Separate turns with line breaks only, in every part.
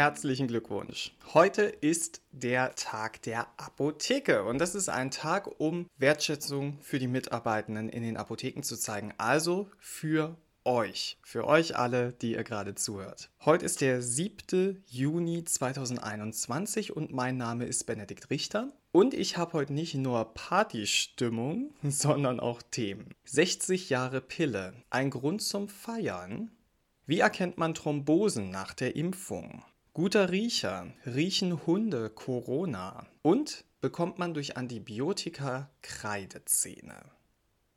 herzlichen Glückwunsch. Heute ist der Tag der Apotheke und das ist ein Tag, um Wertschätzung für die Mitarbeitenden in den Apotheken zu zeigen, also für euch, für euch alle, die ihr gerade zuhört. Heute ist der 7. Juni 2021 und mein Name ist Benedikt Richter. Und ich habe heute nicht nur Partystimmung, sondern auch Themen. 60 Jahre Pille, ein Grund zum Feiern. Wie erkennt man Thrombosen nach der Impfung? Guter Riecher, riechen Hunde Corona und bekommt man durch Antibiotika Kreidezähne.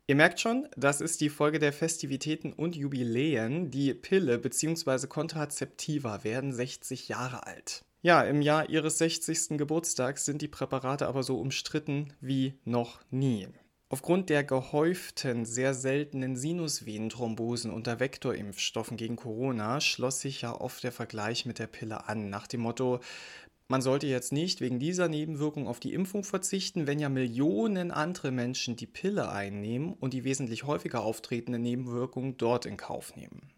Ihr merkt schon, das ist die Folge der Festivitäten und Jubiläen. Die Pille bzw. Kontrazeptiva werden 60 Jahre alt. Ja, im Jahr ihres 60. Geburtstags sind die Präparate aber so umstritten wie noch nie. Aufgrund der gehäuften, sehr seltenen Sinusvenenthrombosen unter Vektorimpfstoffen gegen Corona schloss sich ja oft der Vergleich mit der Pille an, nach dem Motto, man sollte jetzt nicht wegen dieser Nebenwirkung auf die Impfung verzichten, wenn ja Millionen andere Menschen die Pille einnehmen und die wesentlich häufiger auftretende Nebenwirkungen dort in Kauf nehmen.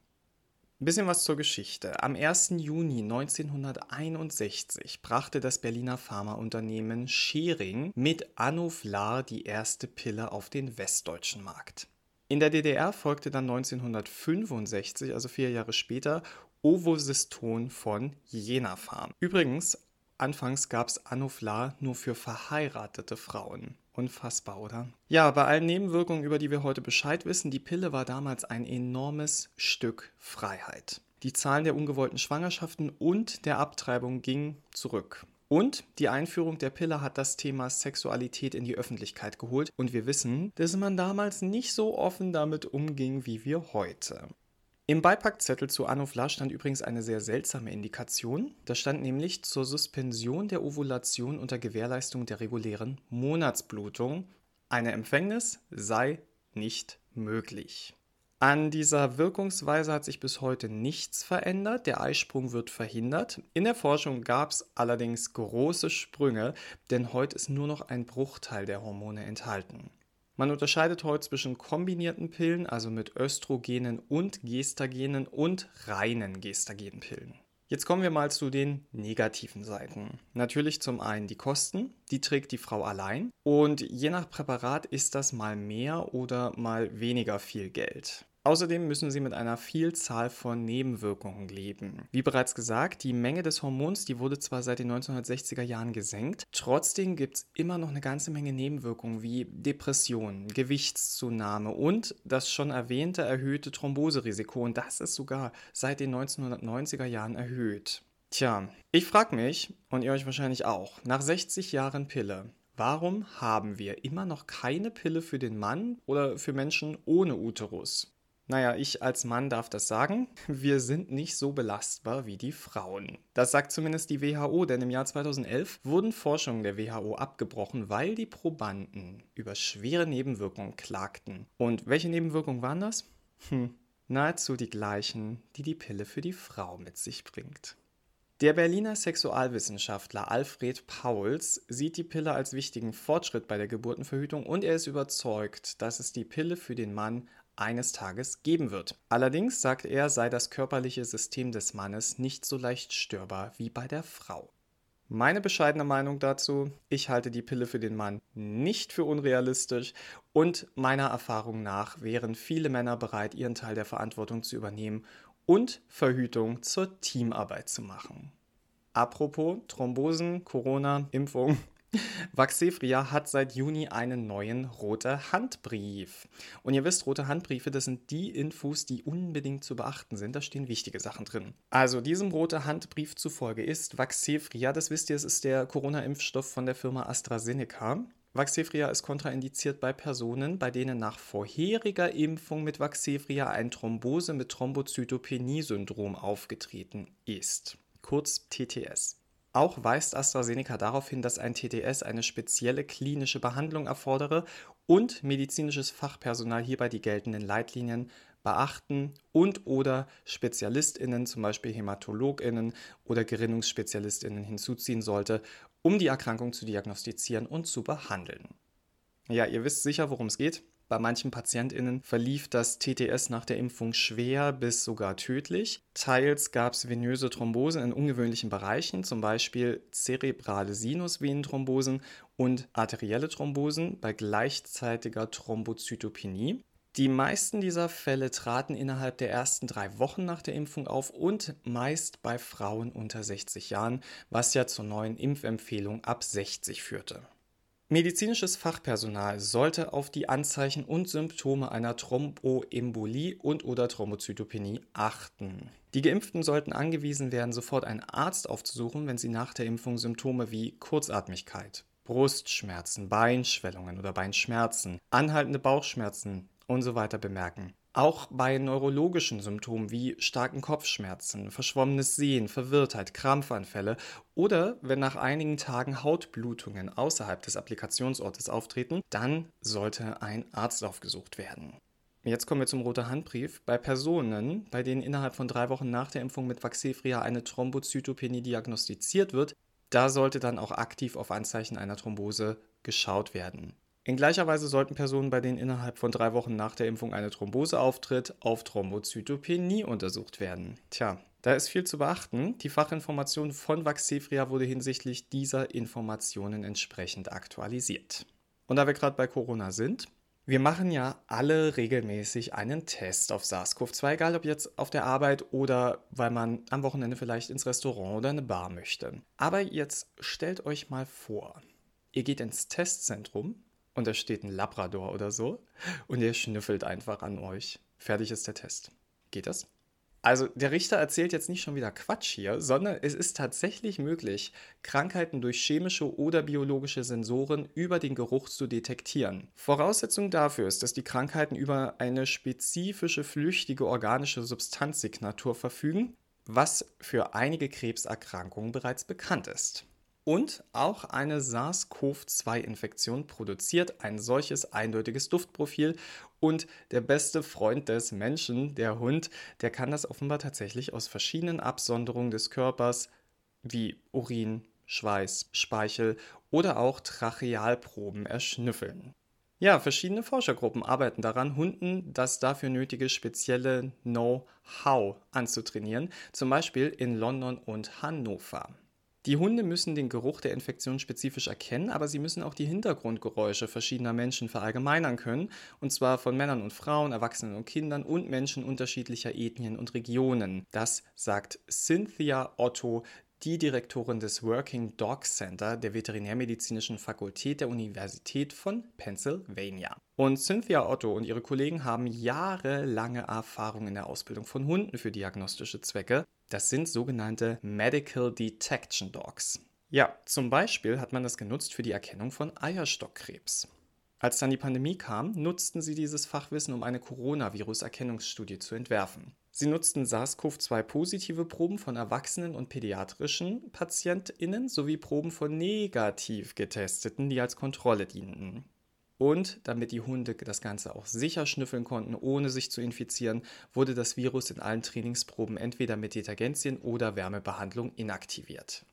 Ein bisschen was zur Geschichte. Am 1. Juni 1961 brachte das Berliner Pharmaunternehmen Schering mit Anuflar die erste Pille auf den westdeutschen Markt. In der DDR folgte dann 1965, also vier Jahre später, Ovosiston von Jena Farm. Übrigens, anfangs gab es Anuflar nur für verheiratete Frauen. Unfassbar, oder? Ja, bei allen Nebenwirkungen, über die wir heute Bescheid wissen, die Pille war damals ein enormes Stück Freiheit. Die Zahlen der ungewollten Schwangerschaften und der Abtreibung gingen zurück. Und die Einführung der Pille hat das Thema Sexualität in die Öffentlichkeit geholt. Und wir wissen, dass man damals nicht so offen damit umging wie wir heute. Im Beipackzettel zu Anofla stand übrigens eine sehr seltsame Indikation. Da stand nämlich zur Suspension der Ovulation unter Gewährleistung der regulären Monatsblutung. Eine Empfängnis sei nicht möglich. An dieser Wirkungsweise hat sich bis heute nichts verändert. Der Eisprung wird verhindert. In der Forschung gab es allerdings große Sprünge, denn heute ist nur noch ein Bruchteil der Hormone enthalten. Man unterscheidet heute zwischen kombinierten Pillen, also mit Östrogenen und Gestagenen und reinen Gestagenpillen. Jetzt kommen wir mal zu den negativen Seiten. Natürlich zum einen die Kosten, die trägt die Frau allein und je nach Präparat ist das mal mehr oder mal weniger viel Geld. Außerdem müssen sie mit einer Vielzahl von Nebenwirkungen leben. Wie bereits gesagt, die Menge des Hormons, die wurde zwar seit den 1960er Jahren gesenkt, trotzdem gibt es immer noch eine ganze Menge Nebenwirkungen wie Depressionen, Gewichtszunahme und das schon erwähnte erhöhte Thromboserisiko und das ist sogar seit den 1990er Jahren erhöht. Tja, ich frage mich und ihr euch wahrscheinlich auch, nach 60 Jahren Pille, Warum haben wir immer noch keine Pille für den Mann oder für Menschen ohne Uterus? Naja, ich als Mann darf das sagen. Wir sind nicht so belastbar wie die Frauen. Das sagt zumindest die WHO, denn im Jahr 2011 wurden Forschungen der WHO abgebrochen, weil die Probanden über schwere Nebenwirkungen klagten. Und welche Nebenwirkungen waren das? Hm, nahezu die gleichen, die die Pille für die Frau mit sich bringt. Der Berliner Sexualwissenschaftler Alfred Pauls sieht die Pille als wichtigen Fortschritt bei der Geburtenverhütung und er ist überzeugt, dass es die Pille für den Mann eines Tages geben wird. Allerdings, sagt er, sei das körperliche System des Mannes nicht so leicht störbar wie bei der Frau. Meine bescheidene Meinung dazu, ich halte die Pille für den Mann nicht für unrealistisch und meiner Erfahrung nach wären viele Männer bereit, ihren Teil der Verantwortung zu übernehmen und Verhütung zur Teamarbeit zu machen. Apropos Thrombosen, Corona, Impfung Vaxevria hat seit Juni einen neuen rote Handbrief. Und ihr wisst, rote Handbriefe, das sind die Infos, die unbedingt zu beachten sind. Da stehen wichtige Sachen drin. Also diesem rote Handbrief zufolge ist Vaxevria, das wisst ihr, es ist der Corona-Impfstoff von der Firma AstraZeneca. Vaxevria ist kontraindiziert bei Personen, bei denen nach vorheriger Impfung mit Vaxevria ein Thrombose mit Thrombozytopenie-Syndrom aufgetreten ist. Kurz TTS. Auch weist AstraZeneca darauf hin, dass ein TTS eine spezielle klinische Behandlung erfordere und medizinisches Fachpersonal hierbei die geltenden Leitlinien beachten und oder Spezialistinnen, zum Beispiel Hämatologinnen oder Gerinnungsspezialistinnen hinzuziehen sollte, um die Erkrankung zu diagnostizieren und zu behandeln. Ja, ihr wisst sicher, worum es geht. Bei manchen PatientInnen verlief das TTS nach der Impfung schwer bis sogar tödlich. Teils gab es venöse Thrombosen in ungewöhnlichen Bereichen, zum Beispiel zerebrale Sinusvenenthrombosen und arterielle Thrombosen bei gleichzeitiger Thrombozytopenie. Die meisten dieser Fälle traten innerhalb der ersten drei Wochen nach der Impfung auf und meist bei Frauen unter 60 Jahren, was ja zur neuen Impfempfehlung ab 60 führte. Medizinisches Fachpersonal sollte auf die Anzeichen und Symptome einer Thromboembolie und/oder Thrombozytopenie achten. Die Geimpften sollten angewiesen werden, sofort einen Arzt aufzusuchen, wenn sie nach der Impfung Symptome wie Kurzatmigkeit, Brustschmerzen, Beinschwellungen oder Beinschmerzen, anhaltende Bauchschmerzen und so weiter bemerken. Auch bei neurologischen Symptomen wie starken Kopfschmerzen, verschwommenes Sehen, Verwirrtheit, Krampfanfälle oder wenn nach einigen Tagen Hautblutungen außerhalb des Applikationsortes auftreten, dann sollte ein Arzt aufgesucht werden. Jetzt kommen wir zum roten Handbrief. Bei Personen, bei denen innerhalb von drei Wochen nach der Impfung mit Vaxevria eine Thrombozytopenie diagnostiziert wird, da sollte dann auch aktiv auf Anzeichen einer Thrombose geschaut werden. In gleicher Weise sollten Personen, bei denen innerhalb von drei Wochen nach der Impfung eine Thrombose auftritt, auf Thrombozytopenie untersucht werden. Tja, da ist viel zu beachten. Die Fachinformation von Vaxevria wurde hinsichtlich dieser Informationen entsprechend aktualisiert. Und da wir gerade bei Corona sind, wir machen ja alle regelmäßig einen Test auf SARS-CoV-2, egal ob jetzt auf der Arbeit oder weil man am Wochenende vielleicht ins Restaurant oder eine Bar möchte. Aber jetzt stellt euch mal vor, ihr geht ins Testzentrum und da steht ein Labrador oder so und der schnüffelt einfach an euch. Fertig ist der Test. Geht das? Also der Richter erzählt jetzt nicht schon wieder Quatsch hier, sondern es ist tatsächlich möglich, Krankheiten durch chemische oder biologische Sensoren über den Geruch zu detektieren. Voraussetzung dafür ist, dass die Krankheiten über eine spezifische flüchtige organische Substanzsignatur verfügen, was für einige Krebserkrankungen bereits bekannt ist. Und auch eine SARS-CoV-2-Infektion produziert ein solches eindeutiges Duftprofil. Und der beste Freund des Menschen, der Hund, der kann das offenbar tatsächlich aus verschiedenen Absonderungen des Körpers wie Urin, Schweiß, Speichel oder auch Trachealproben erschnüffeln. Ja, verschiedene Forschergruppen arbeiten daran, Hunden das dafür nötige spezielle Know-how anzutrainieren, zum Beispiel in London und Hannover. Die Hunde müssen den Geruch der Infektion spezifisch erkennen, aber sie müssen auch die Hintergrundgeräusche verschiedener Menschen verallgemeinern können, und zwar von Männern und Frauen, Erwachsenen und Kindern und Menschen unterschiedlicher Ethnien und Regionen. Das sagt Cynthia Otto, die Direktorin des Working Dog Center der Veterinärmedizinischen Fakultät der Universität von Pennsylvania. Und Cynthia Otto und ihre Kollegen haben jahrelange Erfahrung in der Ausbildung von Hunden für diagnostische Zwecke. Das sind sogenannte Medical Detection Dogs. Ja, zum Beispiel hat man das genutzt für die Erkennung von Eierstockkrebs. Als dann die Pandemie kam, nutzten sie dieses Fachwissen, um eine Coronavirus-Erkennungsstudie zu entwerfen. Sie nutzten SARS-CoV-2-positive Proben von erwachsenen und pädiatrischen PatientInnen sowie Proben von negativ getesteten, die als Kontrolle dienten. Und damit die Hunde das Ganze auch sicher schnüffeln konnten, ohne sich zu infizieren, wurde das Virus in allen Trainingsproben entweder mit Detergenzien oder Wärmebehandlung inaktiviert.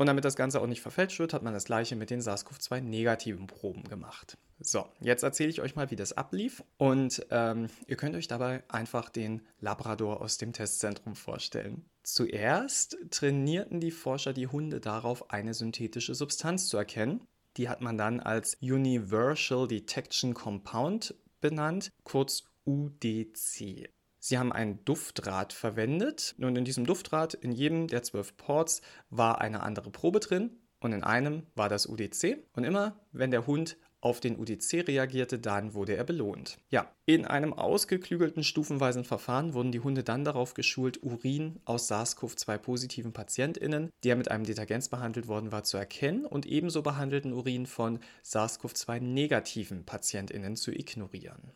Und damit das Ganze auch nicht verfälscht wird, hat man das gleiche mit den SARS-CoV-2 negativen Proben gemacht. So, jetzt erzähle ich euch mal, wie das ablief. Und ähm, ihr könnt euch dabei einfach den Labrador aus dem Testzentrum vorstellen. Zuerst trainierten die Forscher die Hunde darauf, eine synthetische Substanz zu erkennen. Die hat man dann als Universal Detection Compound benannt, kurz UDC. Sie haben ein Duftrad verwendet und in diesem Duftrad, in jedem der zwölf Ports, war eine andere Probe drin und in einem war das UDC. Und immer, wenn der Hund auf den UDC reagierte, dann wurde er belohnt. Ja, in einem ausgeklügelten stufenweisen Verfahren wurden die Hunde dann darauf geschult, Urin aus SARS-CoV-2-positiven PatientInnen, der mit einem Detergenz behandelt worden war, zu erkennen und ebenso behandelten Urin von SARS-CoV-2-negativen PatientInnen zu ignorieren.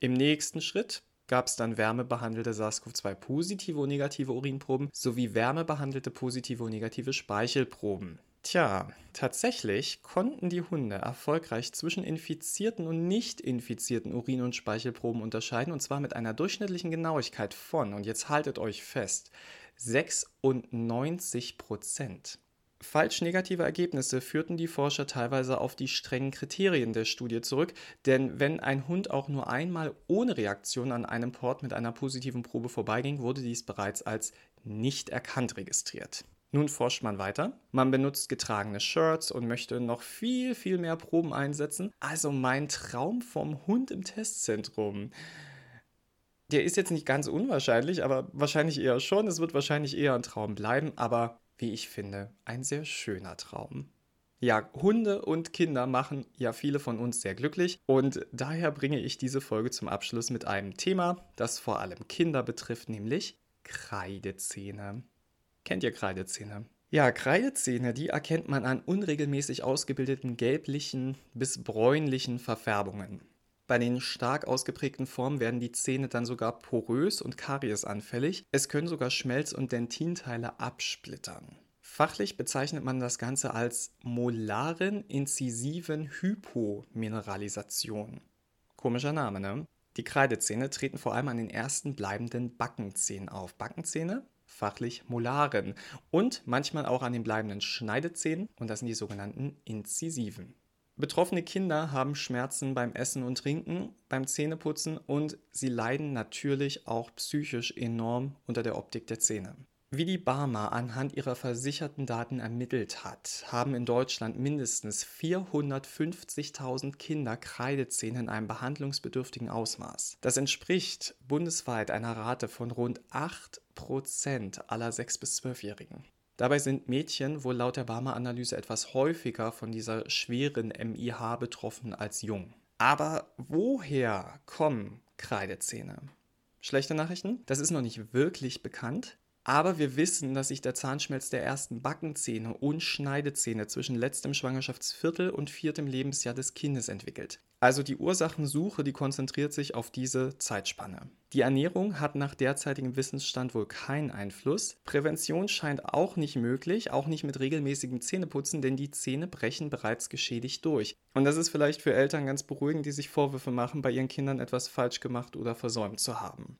Im nächsten Schritt gab es dann wärmebehandelte SARS-CoV-2-positive und negative Urinproben sowie wärmebehandelte positive und negative Speichelproben. Tja, tatsächlich konnten die Hunde erfolgreich zwischen infizierten und nicht infizierten Urin- und Speichelproben unterscheiden und zwar mit einer durchschnittlichen Genauigkeit von, und jetzt haltet euch fest, 96 Prozent. Falsch negative Ergebnisse führten die Forscher teilweise auf die strengen Kriterien der Studie zurück, denn wenn ein Hund auch nur einmal ohne Reaktion an einem Port mit einer positiven Probe vorbeiging, wurde dies bereits als nicht erkannt registriert. Nun forscht man weiter. Man benutzt getragene Shirts und möchte noch viel, viel mehr Proben einsetzen. Also mein Traum vom Hund im Testzentrum. Der ist jetzt nicht ganz unwahrscheinlich, aber wahrscheinlich eher schon. Es wird wahrscheinlich eher ein Traum bleiben, aber wie ich finde, ein sehr schöner Traum. Ja, Hunde und Kinder machen ja viele von uns sehr glücklich und daher bringe ich diese Folge zum Abschluss mit einem Thema, das vor allem Kinder betrifft, nämlich Kreidezähne. Kennt ihr Kreidezähne? Ja, Kreidezähne, die erkennt man an unregelmäßig ausgebildeten gelblichen bis bräunlichen Verfärbungen. Bei den stark ausgeprägten Formen werden die Zähne dann sogar porös und kariesanfällig. Es können sogar Schmelz- und Dentinteile absplittern. Fachlich bezeichnet man das Ganze als molaren inzisiven Hypomineralisation. Komischer Name, ne? Die Kreidezähne treten vor allem an den ersten bleibenden Backenzähnen auf. Backenzähne, fachlich Molaren. Und manchmal auch an den bleibenden Schneidezähnen, und das sind die sogenannten Inzisiven. Betroffene Kinder haben Schmerzen beim Essen und Trinken, beim Zähneputzen und sie leiden natürlich auch psychisch enorm unter der Optik der Zähne. Wie die Barmer anhand ihrer versicherten Daten ermittelt hat, haben in Deutschland mindestens 450.000 Kinder Kreidezähne in einem behandlungsbedürftigen Ausmaß. Das entspricht bundesweit einer Rate von rund 8% aller 6- bis 12-Jährigen. Dabei sind Mädchen wohl laut der Barmer-Analyse etwas häufiger von dieser schweren MIH betroffen als jung. Aber woher kommen Kreidezähne? Schlechte Nachrichten? Das ist noch nicht wirklich bekannt. Aber wir wissen, dass sich der Zahnschmelz der ersten Backenzähne und Schneidezähne zwischen letztem Schwangerschaftsviertel und viertem Lebensjahr des Kindes entwickelt. Also die Ursachensuche, die konzentriert sich auf diese Zeitspanne. Die Ernährung hat nach derzeitigem Wissensstand wohl keinen Einfluss. Prävention scheint auch nicht möglich, auch nicht mit regelmäßigem Zähneputzen, denn die Zähne brechen bereits geschädigt durch. Und das ist vielleicht für Eltern ganz beruhigend, die sich Vorwürfe machen, bei ihren Kindern etwas falsch gemacht oder versäumt zu haben.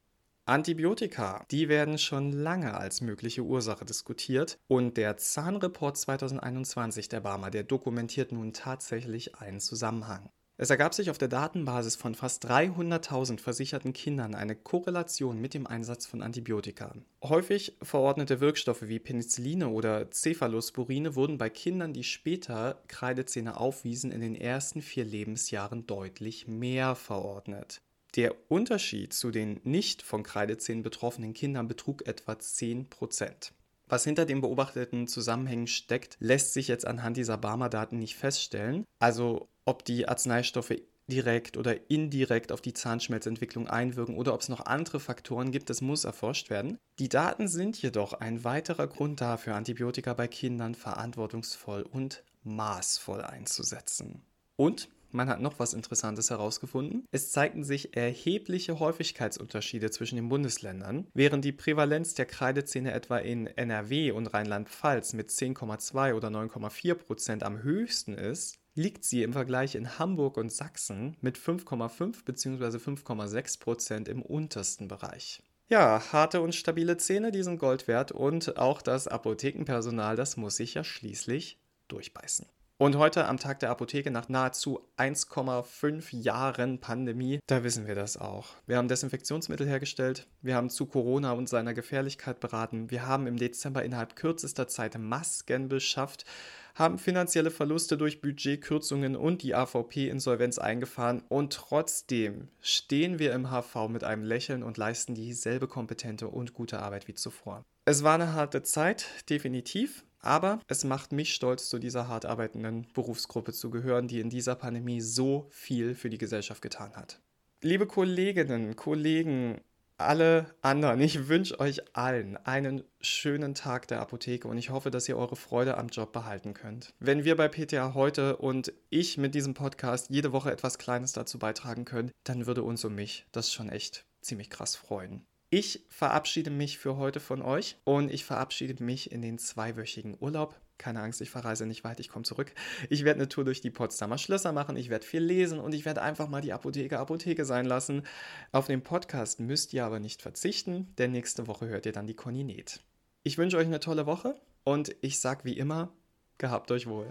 Antibiotika, die werden schon lange als mögliche Ursache diskutiert und der Zahnreport 2021 der Barmer, der dokumentiert nun tatsächlich einen Zusammenhang. Es ergab sich auf der Datenbasis von fast 300.000 versicherten Kindern eine Korrelation mit dem Einsatz von Antibiotika. Häufig verordnete Wirkstoffe wie Penicilline oder Cephalosporine wurden bei Kindern, die später Kreidezähne aufwiesen, in den ersten vier Lebensjahren deutlich mehr verordnet. Der Unterschied zu den nicht von Kreidezähnen betroffenen Kindern betrug etwa 10%. Was hinter den beobachteten Zusammenhängen steckt, lässt sich jetzt anhand dieser Barmer-Daten nicht feststellen. Also ob die Arzneistoffe direkt oder indirekt auf die Zahnschmelzentwicklung einwirken oder ob es noch andere Faktoren gibt, das muss erforscht werden. Die Daten sind jedoch ein weiterer Grund dafür, Antibiotika bei Kindern verantwortungsvoll und maßvoll einzusetzen. Und man hat noch was Interessantes herausgefunden. Es zeigten sich erhebliche Häufigkeitsunterschiede zwischen den Bundesländern. Während die Prävalenz der Kreidezähne etwa in NRW und Rheinland-Pfalz mit 10,2 oder 9,4 Prozent am höchsten ist, liegt sie im Vergleich in Hamburg und Sachsen mit 5,5 bzw. 5,6 Prozent im untersten Bereich. Ja, harte und stabile Zähne, die sind Gold wert und auch das Apothekenpersonal, das muss sich ja schließlich durchbeißen. Und heute am Tag der Apotheke nach nahezu 1,5 Jahren Pandemie, da wissen wir das auch. Wir haben Desinfektionsmittel hergestellt, wir haben zu Corona und seiner Gefährlichkeit beraten, wir haben im Dezember innerhalb kürzester Zeit Masken beschafft, haben finanzielle Verluste durch Budgetkürzungen und die AVP-Insolvenz eingefahren und trotzdem stehen wir im HV mit einem Lächeln und leisten dieselbe kompetente und gute Arbeit wie zuvor. Es war eine harte Zeit, definitiv. Aber es macht mich stolz, zu dieser hart arbeitenden Berufsgruppe zu gehören, die in dieser Pandemie so viel für die Gesellschaft getan hat. Liebe Kolleginnen, Kollegen, alle anderen, ich wünsche euch allen einen schönen Tag der Apotheke und ich hoffe, dass ihr eure Freude am Job behalten könnt. Wenn wir bei PTA heute und ich mit diesem Podcast jede Woche etwas Kleines dazu beitragen können, dann würde uns und mich das schon echt ziemlich krass freuen. Ich verabschiede mich für heute von euch und ich verabschiede mich in den zweiwöchigen Urlaub. Keine Angst, ich verreise nicht weit, ich komme zurück. Ich werde eine Tour durch die Potsdamer Schlösser machen, ich werde viel lesen und ich werde einfach mal die Apotheke Apotheke sein lassen. Auf den Podcast müsst ihr aber nicht verzichten, denn nächste Woche hört ihr dann die Koninet. Ich wünsche euch eine tolle Woche und ich sage wie immer, Gehabt euch wohl.